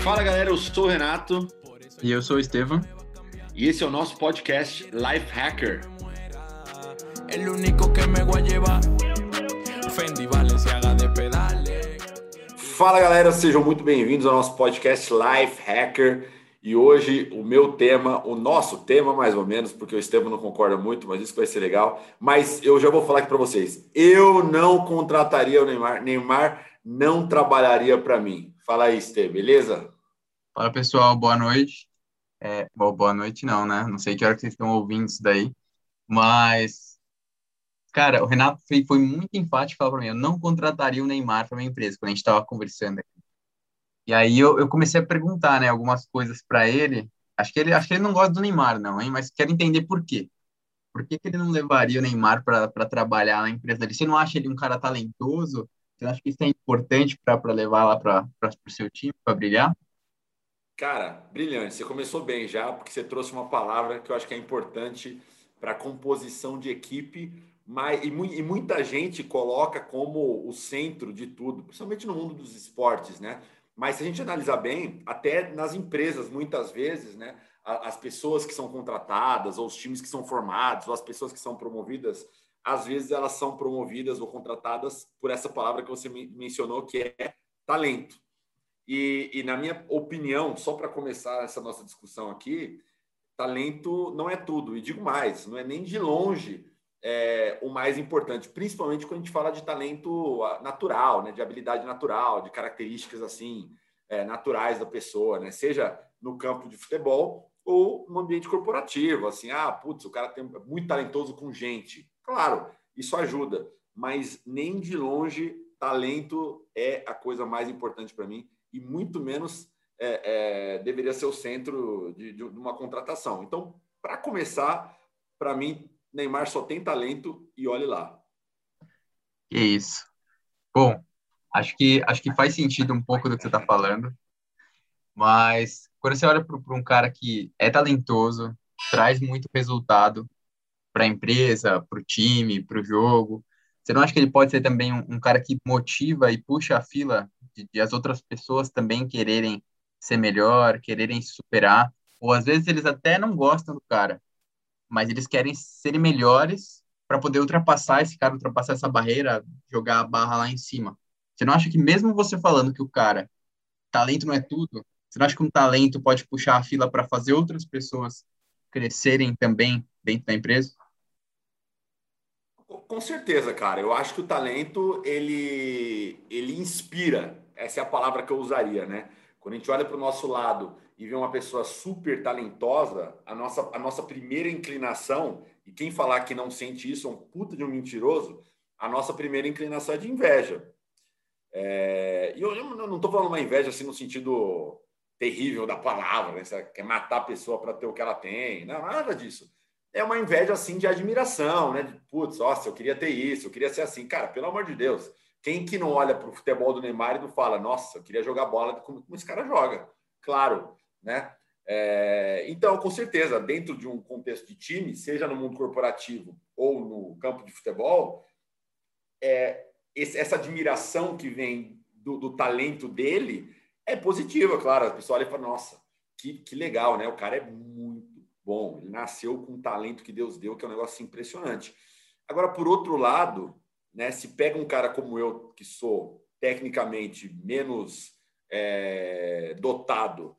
Fala galera, eu sou o Renato. E eu sou o Estevam. E esse é o nosso podcast Life Hacker. Fala galera, sejam muito bem-vindos ao nosso podcast Life Hacker. E hoje o meu tema, o nosso tema mais ou menos, porque o Estevam não concorda muito, mas isso vai ser legal. Mas eu já vou falar aqui para vocês. Eu não contrataria o Neymar. Neymar não trabalharia para mim. Fala aí, Estevam, beleza? Fala pessoal, boa noite. É, bom, boa noite não, né? Não sei que hora que vocês estão ouvindo isso daí, mas cara, o Renato foi, foi muito enfático falar para mim, eu não contrataria o Neymar para minha empresa quando a gente estava conversando aqui. E aí eu, eu comecei a perguntar, né, algumas coisas para ele. Acho que ele, acho que ele não gosta do Neymar, não, hein? Mas quero entender por quê. Por que, que ele não levaria o Neymar para trabalhar na empresa dele? Você não acha ele um cara talentoso? Você acha que isso é importante para levar lá para o seu time, para brilhar? Cara, brilhante. Você começou bem já, porque você trouxe uma palavra que eu acho que é importante para composição de equipe, mas, e, e, muita gente coloca como o centro de tudo, principalmente no mundo dos esportes, né? Mas se a gente analisar bem, até nas empresas, muitas vezes, né, as pessoas que são contratadas, ou os times que são formados, ou as pessoas que são promovidas, às vezes elas são promovidas ou contratadas por essa palavra que você mencionou, que é talento. E, e na minha opinião, só para começar essa nossa discussão aqui, talento não é tudo. E digo mais, não é nem de longe é, o mais importante, principalmente quando a gente fala de talento ah, natural, né, de habilidade natural, de características assim é, naturais da pessoa, né, seja no campo de futebol ou no ambiente corporativo, assim, ah, putz, o cara tem é muito talentoso com gente, claro, isso ajuda, mas nem de longe talento é a coisa mais importante para mim e muito menos é, é, deveria ser o centro de, de uma contratação. Então, para começar, para mim Neymar só tem talento e olhe lá. Que isso. Bom, acho que acho que faz sentido um pouco do que você está falando, mas quando você olha para um cara que é talentoso, traz muito resultado para a empresa, para o time, para o jogo, você não acha que ele pode ser também um, um cara que motiva e puxa a fila de, de as outras pessoas também quererem ser melhor, quererem superar, ou às vezes eles até não gostam do cara, mas eles querem serem melhores para poder ultrapassar esse cara, ultrapassar essa barreira, jogar a barra lá em cima. Você não acha que mesmo você falando que o cara, talento não é tudo, você não acha que um talento pode puxar a fila para fazer outras pessoas crescerem também dentro da empresa? Com certeza, cara. Eu acho que o talento ele ele inspira. Essa é a palavra que eu usaria, né? Quando a gente olha para o nosso lado e vê uma pessoa super talentosa, a nossa, a nossa primeira inclinação, e quem falar que não sente isso é um puta de um mentiroso, a nossa primeira inclinação é de inveja. É, e eu, eu não estou falando uma inveja assim no sentido terrível da palavra, né? Você quer matar a pessoa para ter o que ela tem, não, nada disso. É uma inveja assim de admiração, né? De, putz, nossa, eu queria ter isso, eu queria ser assim. Cara, pelo amor de Deus, quem que não olha para o futebol do Neymar e não fala, nossa, eu queria jogar bola como, como esse cara joga? Claro, né? É, então, com certeza, dentro de um contexto de time, seja no mundo corporativo ou no campo de futebol, é, esse, essa admiração que vem do, do, talento dele é positiva, claro. A pessoa olha e fala, nossa, que, que legal, né? O cara é muito bom, ele nasceu com o talento que Deus deu, que é um negócio impressionante. Agora, por outro lado, né, se pega um cara como eu, que sou tecnicamente menos é, dotado,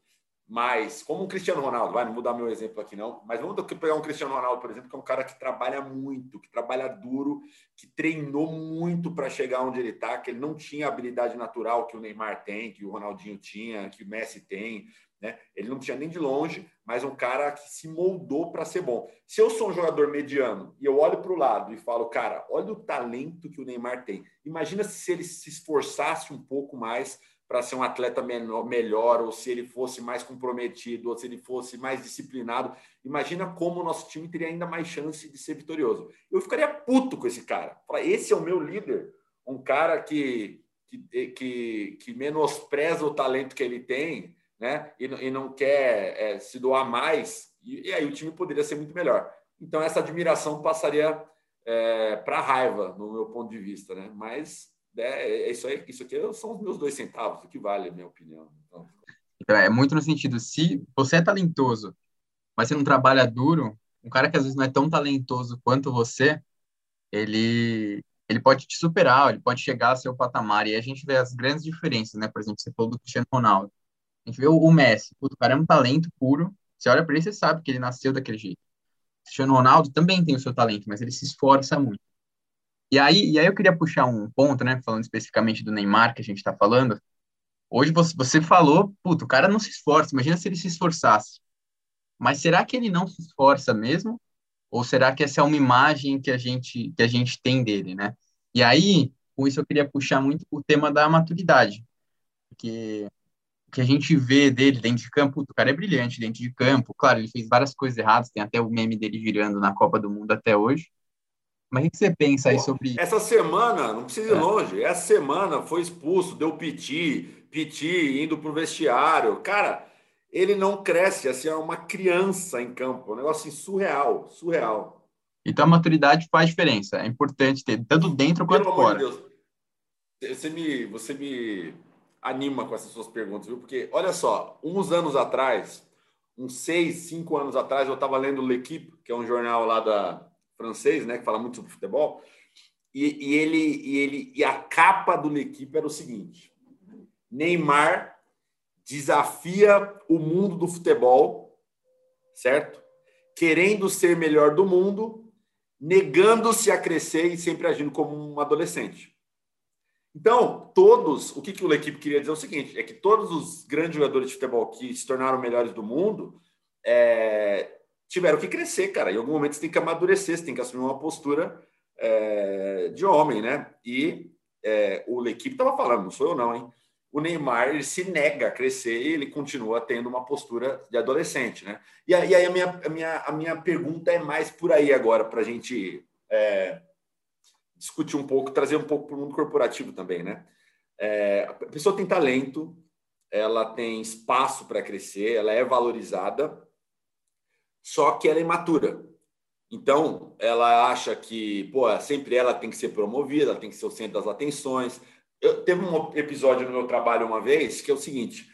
mas como um Cristiano Ronaldo, vai não mudar meu exemplo aqui não, mas vamos pegar um Cristiano Ronaldo, por exemplo, que é um cara que trabalha muito, que trabalha duro, que treinou muito para chegar onde ele está, que ele não tinha a habilidade natural que o Neymar tem, que o Ronaldinho tinha, que o Messi tem, né? Ele não tinha nem de longe, mas um cara que se moldou para ser bom. Se eu sou um jogador mediano e eu olho para o lado e falo, cara, olha o talento que o Neymar tem. Imagina se ele se esforçasse um pouco mais para ser um atleta menor, melhor, ou se ele fosse mais comprometido, ou se ele fosse mais disciplinado. Imagina como o nosso time teria ainda mais chance de ser vitorioso. Eu ficaria puto com esse cara. Esse é o meu líder, um cara que, que, que, que menospreza o talento que ele tem, né? E, e não quer é, se doar mais, e, e, aí o time poderia ser muito melhor. Então, essa admiração passaria é, para raiva, no meu ponto de vista, né? Mas É, é isso aí, isso aqui são os meus dois centavos, o que vale, a minha opinião. Então, então, é muito no sentido, se você é talentoso, mas você não trabalha duro, um cara que às vezes não é tão talentoso quanto você, ele ele pode te superar, ele pode chegar ao seu patamar. E a gente vê as grandes diferenças, né? Por exemplo, você falou do Cristiano Ronaldo. A gente vê o, o Messi, o cara é um talento puro. Você olha para ele, você sabe que ele nasceu daquele jeito. O Cristiano Ronaldo também tem o seu talento, mas ele se esforça muito. E aí, e aí eu queria puxar um ponto, né? Falando especificamente do Neymar, que a gente está falando. Hoje você, você falou, puto, o cara não se esforça. Imagina se ele se esforçasse. Mas será que ele não se esforça mesmo? Ou será que essa é uma imagem que a gente que a gente tem dele, né? E aí, com isso eu queria puxar muito o tema da maturidade, porque que a gente vê dele dentro de campo, o cara é brilhante dentro de campo, claro, ele fez várias coisas erradas, tem até o meme dele virando na Copa do Mundo até hoje. Mas o que você pensa aí Pô, sobre Essa semana, não precisa ir é. longe, essa semana foi expulso, deu piti, piti indo pro vestiário. Cara, ele não cresce, assim, é uma criança em campo, um negócio assim, surreal, surreal. Então a maturidade faz diferença, é importante ter, tanto dentro quanto Pelo fora. Amor de Deus. Você me, você me anima com essas suas perguntas, viu? Porque, olha só, uns anos atrás, uns seis, cinco anos atrás, eu estava lendo L'Equipe, que é um jornal lá da francês, né, que fala muito sobre futebol, e, e ele, e ele, e a capa do L'Equipe era o seguinte: Neymar desafia o mundo do futebol, certo? Querendo ser melhor do mundo, negando-se a crescer e sempre agindo como um adolescente. Então, todos, o que, que o equipe queria dizer é o seguinte: é que todos os grandes jogadores de futebol que se tornaram melhores do mundo é, tiveram que crescer, cara. Em algum momento você tem que amadurecer, você tem que assumir uma postura é, de homem, né? E é, o equipe estava falando, não sou eu não, hein? o Neymar ele se nega a crescer e ele continua tendo uma postura de adolescente, né? E aí a minha, a minha, a minha pergunta é mais por aí agora, para a gente é, discutir um pouco, trazer um pouco para o mundo corporativo também, né? É, a pessoa tem talento, ela tem espaço para crescer, ela é valorizada, só que ela é imatura. Então, ela acha que, pô, sempre ela tem que ser promovida, ela tem que ser o centro das atenções, eu, teve um episódio no meu trabalho uma vez que é o seguinte: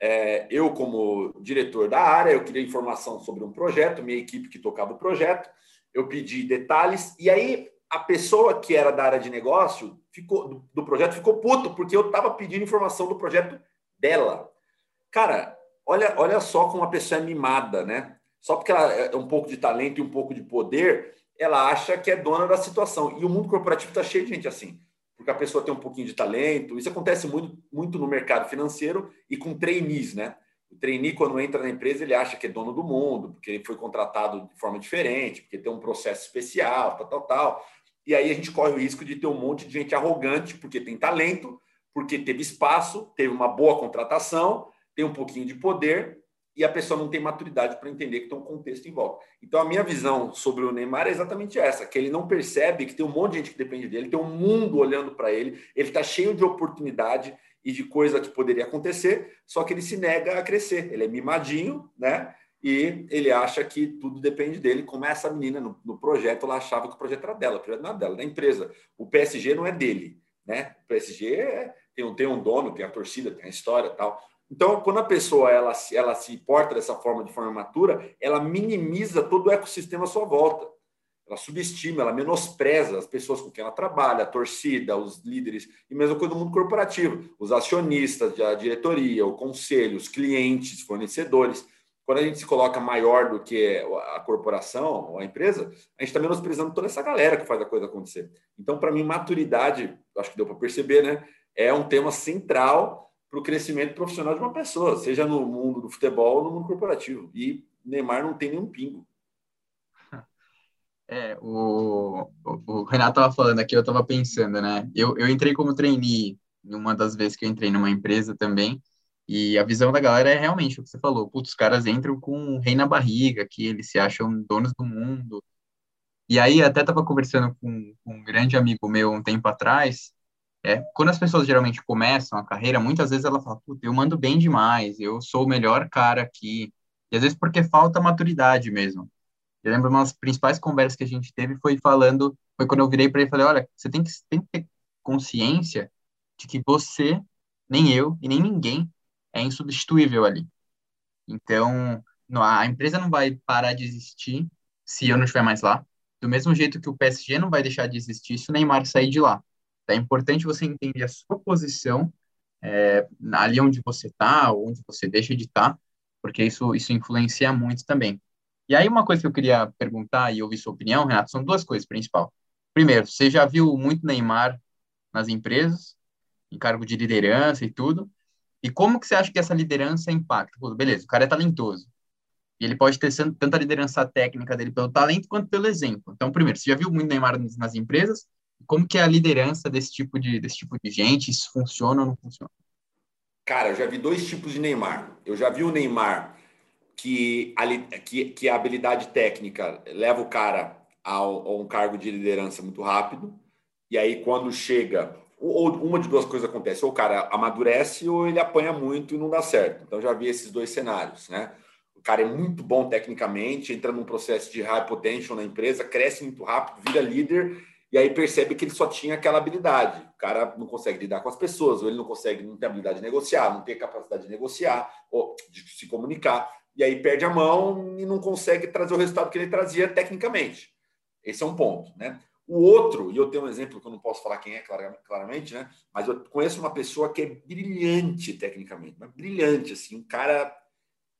é, eu, como diretor da área, eu queria informação sobre um projeto, minha equipe que tocava o projeto, eu pedi detalhes, e aí a pessoa que era da área de negócio ficou, do, do projeto ficou puto, porque eu estava pedindo informação do projeto dela. Cara, olha, olha só como a pessoa é mimada, né? Só porque ela é um pouco de talento e um pouco de poder, ela acha que é dona da situação. E o mundo corporativo está cheio de gente assim porque a pessoa tem um pouquinho de talento. Isso acontece muito, muito no mercado financeiro e com trainees, né? O trainee, quando entra na empresa, ele acha que é dono do mundo, porque ele foi contratado de forma diferente, porque tem um processo especial, tal, tal, tal. E aí a gente corre o risco de ter um monte de gente arrogante, porque tem talento, porque teve espaço, teve uma boa contratação, tem um pouquinho de poder e a pessoa não tem maturidade para entender que tem um contexto em volta. Então, a minha visão sobre o Neymar é exatamente essa: que ele não percebe que tem um monte de gente que depende dele, tem um mundo olhando para ele, ele está cheio de oportunidade e de coisa que poderia acontecer, só que ele se nega a crescer. Ele é mimadinho, né? E ele acha que tudo depende dele, como essa menina no, no projeto, ela achava que o projeto era dela, o projeto não é dela, é da empresa. O PSG não é dele, né? O PSG é, tem, um, tem um dono, tem a torcida, tem a história tal. Então, quando a pessoa ela, ela se porta dessa forma, de forma matura, ela minimiza todo o ecossistema à sua volta. Ela subestima, ela menospreza as pessoas com quem ela trabalha, a torcida, os líderes, e mesma coisa do mundo corporativo, os acionistas, a diretoria, o conselho, os clientes, fornecedores. Quando a gente se coloca maior do que a corporação ou a empresa, a gente está menosprezando toda essa galera que faz a coisa acontecer. Então, para mim, maturidade, acho que deu para perceber, né? É um tema central para o crescimento profissional de uma pessoa, seja no mundo do futebol ou no mundo corporativo. E Neymar não tem nenhum pingo. É, o, o, Renato estava falando aqui, eu estava pensando, né? Eu, eu entrei como trainee numa das vezes que eu entrei numa empresa também, e a visão da galera é realmente o que você falou. Putz, os caras entram com um rei na barriga, que eles se acham donos do mundo. E aí, até estava conversando com, com um grande amigo meu um tempo atrás, é, quando as pessoas geralmente começam a carreira, muitas vezes ela fala, eu mando bem demais, eu sou o melhor cara aqui. E às vezes porque falta maturidade mesmo. Eu lembro uma das principais conversas que a gente teve foi falando, foi quando eu virei para ele e falei, olha, você tem que, tem que ter consciência de que você, nem eu e nem ninguém é insubstituível ali. Então, a empresa não vai parar de existir se eu não estiver mais lá. Do mesmo jeito que o PSG não vai deixar de existir se o Neymar sair de lá. É importante você entender a sua posição é, ali onde você está, onde você deixa de estar, tá, porque isso, isso influencia muito também. E aí, uma coisa que eu queria perguntar e ouvir sua opinião, Renato, são duas coisas principal. Primeiro, você já viu muito Neymar nas empresas, em cargo de liderança e tudo, e como que você acha que essa liderança impacta? Pô, beleza, o cara é talentoso, e ele pode ter tanto a liderança técnica dele pelo talento quanto pelo exemplo. Então, primeiro, você já viu muito Neymar nas empresas? Como que é a liderança desse tipo de, desse tipo de gente? Isso funciona ou não funciona? Cara, eu já vi dois tipos de Neymar. Eu já vi o Neymar que a, que, que a habilidade técnica leva o cara a, a um cargo de liderança muito rápido. E aí, quando chega, ou uma de duas coisas acontece: ou o cara amadurece ou ele apanha muito e não dá certo. Então, já vi esses dois cenários, né? O cara é muito bom tecnicamente, entra num processo de high potential na empresa, cresce muito rápido, vira líder e aí percebe que ele só tinha aquela habilidade. O cara não consegue lidar com as pessoas, ou ele não consegue, não tem habilidade de negociar, não tem capacidade de negociar, ou de se comunicar, e aí perde a mão e não consegue trazer o resultado que ele trazia tecnicamente. Esse é um ponto, né? O outro, e eu tenho um exemplo que eu não posso falar quem é claramente, né? Mas eu conheço uma pessoa que é brilhante tecnicamente, mas brilhante, assim, um cara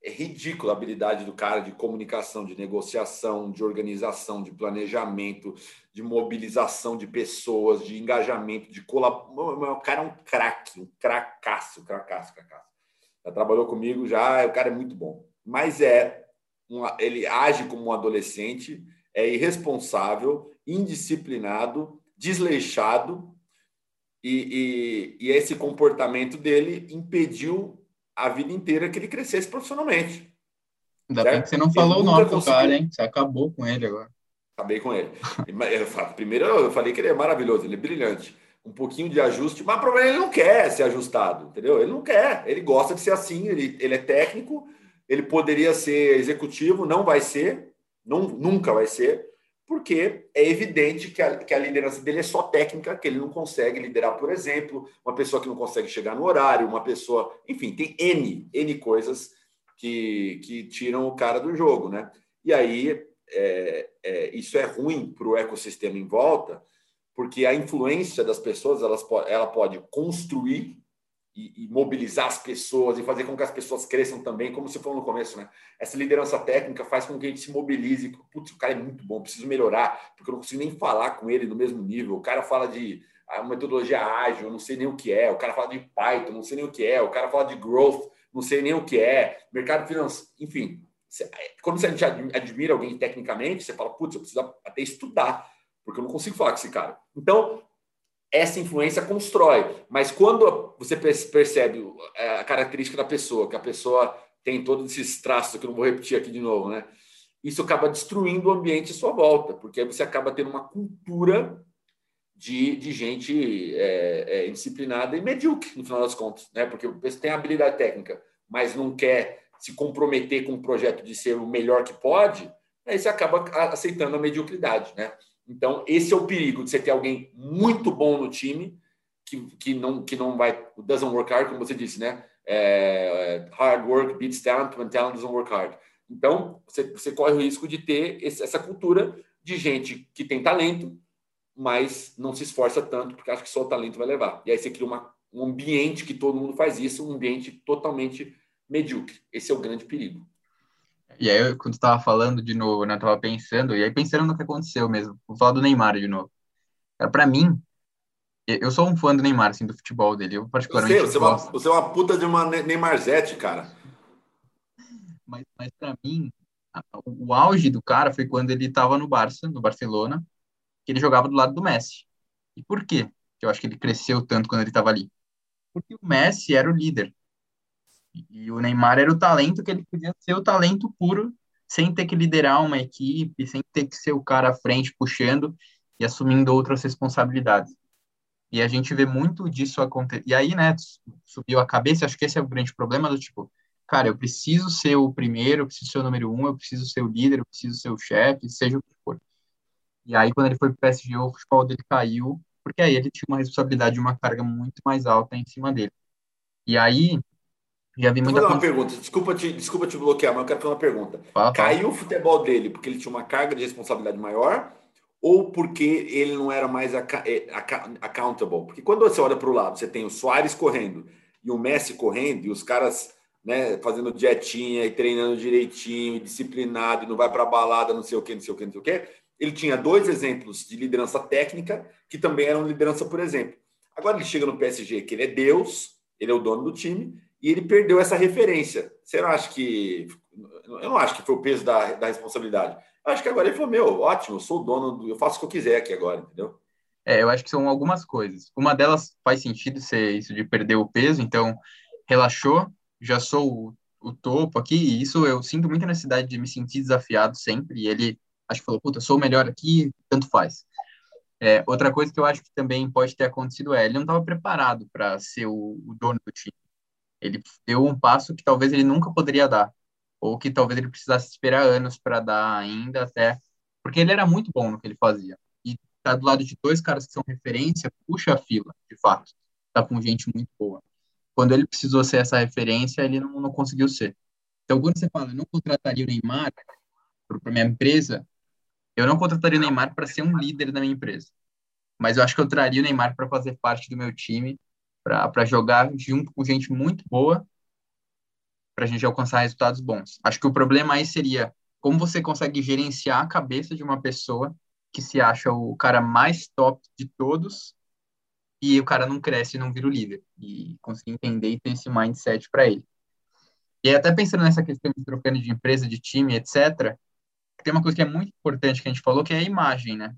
é ridículo a habilidade do cara de comunicação, de negociação, de organização, de planejamento, de mobilização de pessoas, de engajamento, de colaboração. O cara é um craque, um cracaço, cracaço, cracaço. Já trabalhou comigo, já, o cara é muito bom. Mas é, ele age como um adolescente, é irresponsável, indisciplinado, desleixado, e, e, e esse comportamento dele impediu a vida inteira que ele crescesse profissionalmente. Ainda certo? bem que você não falou o nome do cara, hein? Você acabou com ele agora. Acabei com ele. Primeiro eu falei que ele é maravilhoso, ele é brilhante. Um pouquinho de ajuste, mas o problema é ele não quer ser ajustado, entendeu? Ele não quer, ele gosta de ser assim, ele, ele é técnico, ele poderia ser executivo, não vai ser, não, nunca vai ser, porque é evidente que a, que a liderança dele é só técnica, que ele não consegue liderar, por exemplo, uma pessoa que não consegue chegar no horário, uma pessoa. Enfim, tem N, N coisas que, que tiram o cara do jogo, né? E aí é, é, isso é ruim para o ecossistema em volta, porque a influência das pessoas elas, ela pode construir e, e, mobilizar as pessoas e fazer com que as pessoas cresçam também, como você falou no começo, né? Essa liderança técnica faz com que a gente se mobilize. Putz, o cara é muito bom, preciso melhorar, porque eu não consigo nem falar com ele no mesmo nível. O cara fala de a metodologia ágil, eu não sei nem o que é. O cara fala de Python, não sei nem o que é. O cara fala de growth, não sei nem o que é. Mercado financeiro, enfim. Quando você admira alguém tecnicamente, você fala, putz, eu preciso até estudar, porque eu não consigo falar com esse cara. Então, essa influência constrói. Mas quando você percebe é, a característica da pessoa, que a pessoa tem todos esses traços, que eu não vou repetir aqui de novo, né? Isso acaba destruindo o ambiente à sua volta, porque aí você acaba tendo uma cultura de, de gente é, é, indisciplinada e medíocre, no final das contas, né? Porque você tem habilidade técnica, mas não quer se comprometer com o projeto de ser o melhor que pode, aí você acaba aceitando a mediocridade, né? Então, esse é o perigo de você ter alguém muito bom no time que, que, não, que não vai, doesn't work hard, como você disse, né? É, hard work beats talent when talent doesn't work hard. Então, você, você corre o risco de ter esse, essa cultura de gente que tem talento, mas não se esforça tanto, porque acha que só o talento vai levar. E aí você cria uma, um ambiente que todo mundo faz isso, um ambiente totalmente medíocre. Esse é o grande perigo. E aí, quando tu tava falando de novo, né, eu tava pensando, e aí pensando no que aconteceu mesmo, vou falar do Neymar de novo. Cara, pra mim, eu sou um fã do Neymar, assim, do futebol dele, eu particularmente eu sei, você, é uma, você é uma puta de uma Neymarzete, cara. Mas, mas pra mim, o auge do cara foi quando ele tava no Barça, no Barcelona, que ele jogava do lado do Messi. E por quê? Eu acho que ele cresceu tanto quando ele tava ali. Porque o Messi era o líder. E o Neymar era o talento que ele podia ser o talento puro, sem ter que liderar uma equipe, sem ter que ser o cara à frente puxando e assumindo outras responsabilidades. E a gente vê muito disso acontecer. E aí, né, subiu a cabeça, acho que esse é o grande problema do tipo, cara, eu preciso ser o primeiro, eu preciso ser o número um, eu preciso ser o líder, eu preciso ser o chefe, seja o que for. E aí, quando ele foi pro PSG, o futebol dele caiu porque aí ele tinha uma responsabilidade, uma carga muito mais alta em cima dele. E aí, já vi muita uma pergunta, desculpa te, desculpa te bloquear, mas eu quero fazer uma pergunta. Fala, fala. Caiu o futebol dele porque ele tinha uma carga de responsabilidade maior ou porque ele não era mais é, accountable? Porque quando você olha para o lado, você tem o Soares correndo e o Messi correndo e os caras né, fazendo dietinha e treinando direitinho, disciplinado, e não vai para balada, não sei o que, não sei o que, não sei o que. Ele tinha dois exemplos de liderança técnica que também eram liderança por exemplo. Agora ele chega no PSG, que ele é Deus, ele é o dono do time, e ele perdeu essa referência. Você não acha que. Eu não acho que foi o peso da, da responsabilidade. Eu acho que agora ele falou: meu, ótimo, eu sou o dono, do, eu faço o que eu quiser aqui agora, entendeu? É, eu acho que são algumas coisas. Uma delas faz sentido ser isso de perder o peso, então relaxou, já sou o, o topo aqui, e isso eu sinto muita necessidade de me sentir desafiado sempre, e ele acho que falou, puta, sou o melhor aqui, tanto faz. É, outra coisa que eu acho que também pode ter acontecido é, ele não estava preparado para ser o, o dono do time. Ele deu um passo que talvez ele nunca poderia dar, ou que talvez ele precisasse esperar anos para dar ainda até, porque ele era muito bom no que ele fazia. E tá do lado de dois caras que são referência, puxa a fila, de fato. Tá com gente muito boa. Quando ele precisou ser essa referência, ele não, não conseguiu ser. Então, quando você fala, eu não contrataria o Neymar para minha empresa, eu não contrataria o Neymar para ser um líder da minha empresa. Mas eu acho que eu traria o Neymar para fazer parte do meu time para jogar junto com gente muito boa para a gente alcançar resultados bons. Acho que o problema aí seria como você consegue gerenciar a cabeça de uma pessoa que se acha o cara mais top de todos e o cara não cresce e não vira o líder. E conseguir entender e ter esse mindset para ele. E até pensando nessa questão de trocando de empresa, de time, etc., tem uma coisa que é muito importante que a gente falou, que é a imagem, né?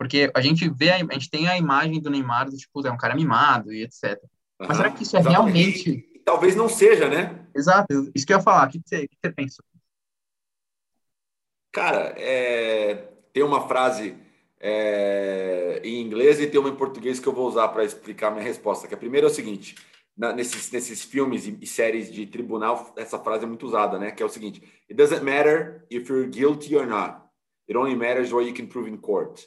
Porque a gente vê, a, a gente tem a imagem do Neymar, do, tipo, é um cara mimado e etc. Uhum, Mas será que isso é realmente. E, talvez não seja, né? Exato, isso que eu ia falar. O que você, que você pensa? Cara, é... tem uma frase é... em inglês e tem uma em português que eu vou usar para explicar a minha resposta. Que a primeira é o seguinte: na, nesses, nesses filmes e, e, séries de tribunal, essa frase é muito usada, né? Que é o seguinte: It doesn't matter if you're guilty or not. It only matters what you can prove in court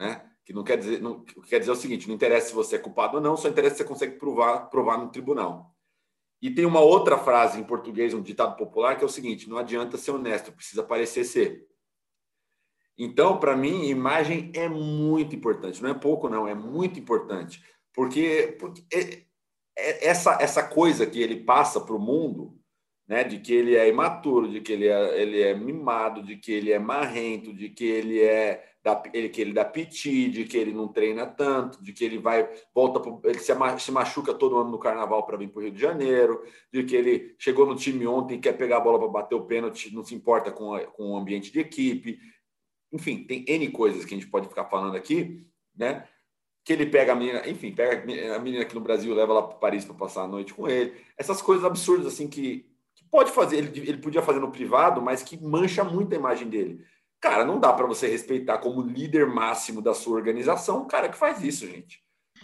né? Que não quer dizer, não quer dizer o seguinte: não interessa se você é culpado ou não, só interessa se você consegue provar, provar no tribunal. E tem uma outra frase em português, um ditado popular, que é o seguinte: não adianta ser honesto, precisa parecer ser. Então, para mim, imagem é muito importante. Não é pouco, não, é muito importante. Porque, porque é, é, essa, essa coisa que ele passa para o mundo, né, de que ele é imaturo, de que ele é, ele é mimado, de que ele é marrento, de que ele é da, ele, que ele dá piti, de que ele não treina tanto, de que ele vai, volta, pro, ele se, se machuca todo ano no carnaval para vir para o Rio de Janeiro, de que ele chegou no time ontem quer pegar a bola para bater o pênalti, não se importa com, a, com o ambiente de equipe. Enfim, tem N coisas que a gente pode ficar falando aqui, né? Que ele pega a menina, enfim, pega a menina aqui no Brasil, leva lá para Paris para passar a noite com ele. Essas coisas absurdas, assim, que pode fazer, ele, ele podia fazer no privado, mas que mancha muito a imagem dele. Cara, não dá para você respeitar como líder máximo da sua organização um cara que faz isso, gente.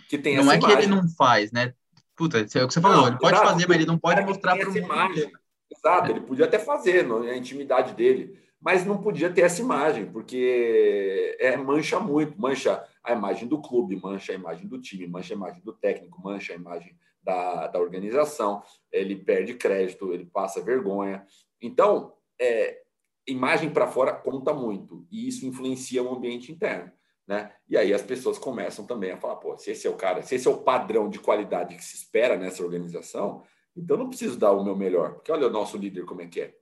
Que tem não é imagem. que ele não faz, né? Puta, é o que você falou, não, ele pode exato, fazer, mas ele não pode mostrar para o imagem. Exato, é. ele podia até fazer, não, é a intimidade dele, mas não podia ter essa imagem, porque é, mancha muito, mancha a imagem do clube, mancha a imagem do time, mancha a imagem do técnico, mancha a imagem da, da organização, ele perde crédito, ele passa vergonha. Então, é, imagem para fora conta muito e isso influencia o ambiente interno, né? E aí as pessoas começam também a falar, pô, se esse é o cara, se esse é o padrão de qualidade que se espera nessa organização, então não preciso dar o meu melhor, porque olha o nosso líder como é que é.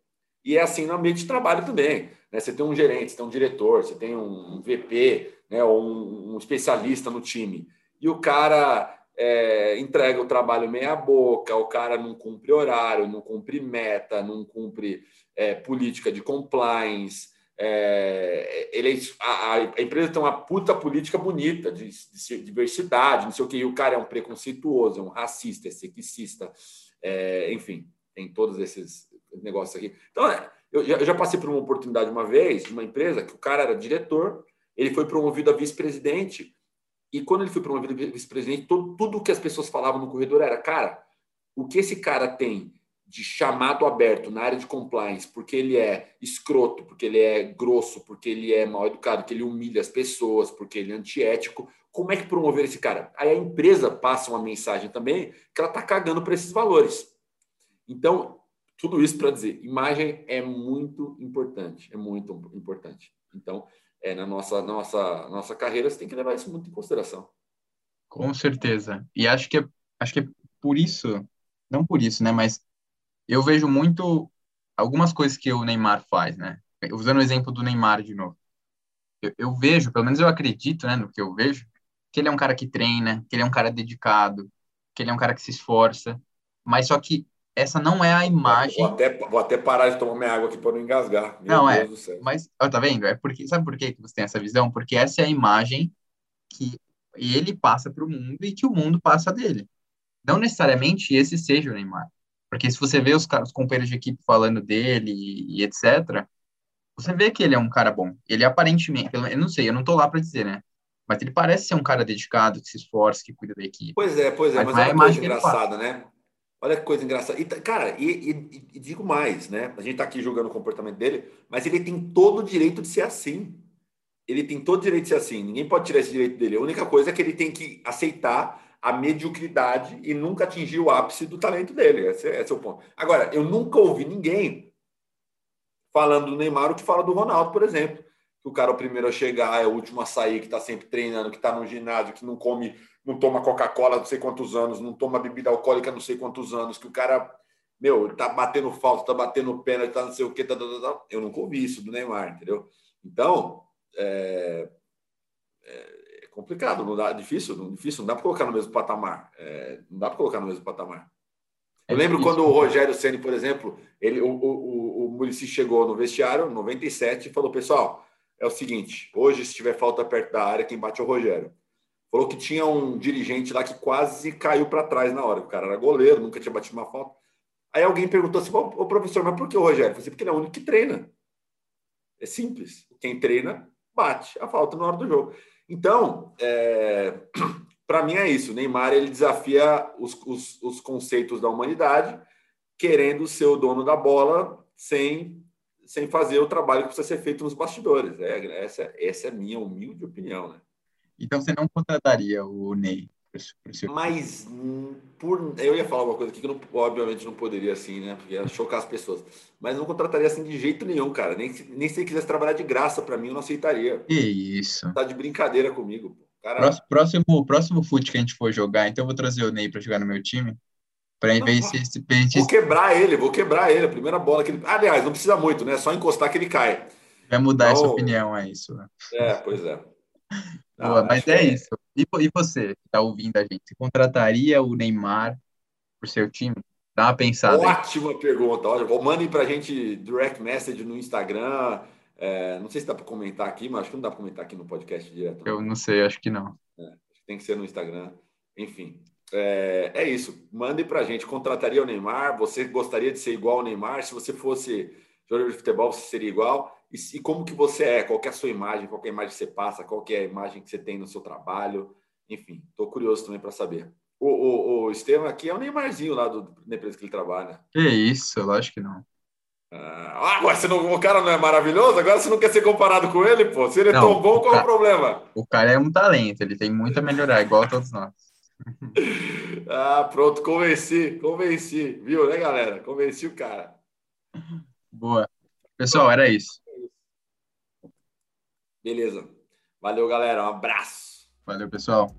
E é assim no ambiente de trabalho também, né? Você tem um gerente, você tem um diretor, você tem um VP, né? Ou um, um especialista no time e o cara é, entrega o trabalho meia boca, o cara não cumpre horário, não cumpre meta, não cumpre é, política de compliance. É, ele, é a, a, empresa tem uma puta política bonita de, de, diversidade, não sei o que, e o cara é um preconceituoso, é um racista, é sexista, é, enfim, tem todos esses negócios aqui. Então, é, eu, eu já passei por uma oportunidade uma vez de uma empresa que o cara era diretor, ele foi promovido a vice-presidente e quando ele foi promovido vice-presidente, tudo, que as pessoas falavam no corredor era, cara, o que esse cara tem de chamado aberto na área de compliance, porque ele é escroto, porque ele é grosso, porque ele é mal educado, que ele humilha as pessoas, porque ele é antiético, como é que promover esse cara? Aí a empresa passa uma mensagem também que ela está cagando para esses valores. Então, tudo isso para dizer, imagem é muito importante, é muito importante. Então, é, na nossa, nossa, nossa carreira, você tem que levar isso muito em consideração. Com certeza. E acho que é, acho que é por isso, não por isso, né? Mas eu vejo muito algumas coisas que o Neymar faz, né? Usando o exemplo do Neymar de novo. Eu, eu vejo, pelo menos eu acredito, né, no que eu vejo, que ele é um cara que treina, que ele é um cara dedicado, que ele é um cara que se esforça, mas só que essa não é a imagem. Vou até, vou até parar de tomar minha água aqui para não engasgar. Meu não, Deus é. Mas, ó, tá vendo? É porque, sabe por que você tem essa visão? Porque essa é a imagem que ele passa para o mundo e que o mundo passa dele. Não necessariamente esse seja o Neymar. Porque se você vê os, os companheiros de equipe falando dele e, e, etc., você vê que ele é um cara bom. Ele aparentemente, eu não sei, eu não tô lá para dizer, né? Mas ele parece ser um cara dedicado, que se esforça, que cuida da equipe. Pois é, pois é, mas, mas é uma coisa engraçada, né? Olha que coisa engraçada. E, cara, e, e, e, digo mais, né? A gente tá aqui julgando o comportamento dele, mas ele tem todo o direito de ser assim. Ele tem todo o direito de ser assim. Ninguém pode tirar esse direito dele. A única coisa é que ele tem que aceitar a mediocridade e nunca atingir o ápice do talento dele. Esse, esse é o ponto. Agora, eu nunca ouvi ninguém falando do Neymar o que fala do Ronaldo, por exemplo. Que o cara é o primeiro a chegar, é o último a sair, que está sempre treinando, que está no ginásio, que não come não toma Coca-Cola não sei quantos anos, não toma bebida alcoólica não sei quantos anos, que o cara, meu, tá batendo falta, tá batendo pênalti, tá não sei o quê, tá, tá, tá, tá. eu nunca ouvi isso do Neymar, entendeu? Então, é, é, é complicado, não dá, difícil, não, difícil, não dá para colocar no mesmo patamar, é, não dá para colocar no mesmo patamar. Eu é lembro quando o Rogério Ceni, por exemplo, ele, o, o, o Murici chegou no vestiário, 97, e falou: pessoal, é o seguinte, hoje, se tiver falta perto da área, quem bate é o Rogério. Falou que tinha um dirigente lá que quase caiu para trás na hora. O cara era goleiro, nunca tinha batido uma falta. Aí alguém perguntou assim: Ô professor, mas por que o Rogério? Eu falei, assim, porque ele é o único que treina. É simples. Quem treina, bate a falta na hora do jogo. Então, é... para mim é isso. O Neymar ele desafia os, os, os conceitos da humanidade, querendo ser o dono da bola sem, sem fazer o trabalho que precisa ser feito nos bastidores. É, essa, essa é a minha humilde opinião, né? Então você não contrataria o Ney? Mas por, eu ia falar uma coisa aqui que eu não, obviamente não poderia assim, né? Porque ia chocar as pessoas. Mas não contrataria assim de jeito nenhum, cara. Nem, nem se ele quisesse trabalhar de graça para mim, eu não aceitaria. Que isso. Tá de brincadeira comigo. Cara... Próximo, próximo, próximo fute que a gente for jogar, então eu vou trazer o Ney para jogar no meu time. Para ver se, se gente... Vou quebrar ele, vou quebrar ele. A primeira bola que ele. Aliás, não precisa muito, né? Só encostar que ele cai. Vai mudar então... essa opinião, é isso. Né? É, pois é. Boa, ah, mas é, é, isso. E, e você, que está ouvindo a gente, você contrataria o Neymar para o seu time? Dá uma pensada. Ótima aí. pergunta. Olha, mandem para a gente direct message no Instagram. É, não sei se dá para comentar aqui, mas acho que não dá para comentar aqui no podcast direto. Eu não sei, acho que não. É, tem que ser no Instagram. Enfim, é, é isso. Mandem para a gente. Contrataria o Neymar? Você gostaria de ser igual ao Neymar? Se você fosse jogador de futebol, você seria igual? E, como que você é, qual é a sua imagem, qual é a imagem que você passa, qual é a imagem que você tem no seu trabalho, enfim, estou curioso também para saber. O, o, o Estevam aqui é o Neymarzinho lá do, da empresa que ele trabalha. Que isso, lógico que não. Ah, mas você não, o cara não é maravilhoso? Agora você não quer ser comparado com ele, pô? Se ele é não, tão bom, qual é o problema? O cara é um talento, ele tem muito a melhorar, igual a todos nós. ah, pronto, convenci, convenci, viu, né, galera? Convenci o cara. Boa. Pessoal, era isso. Beleza. Valeu, galera. Um abraço. Valeu, pessoal.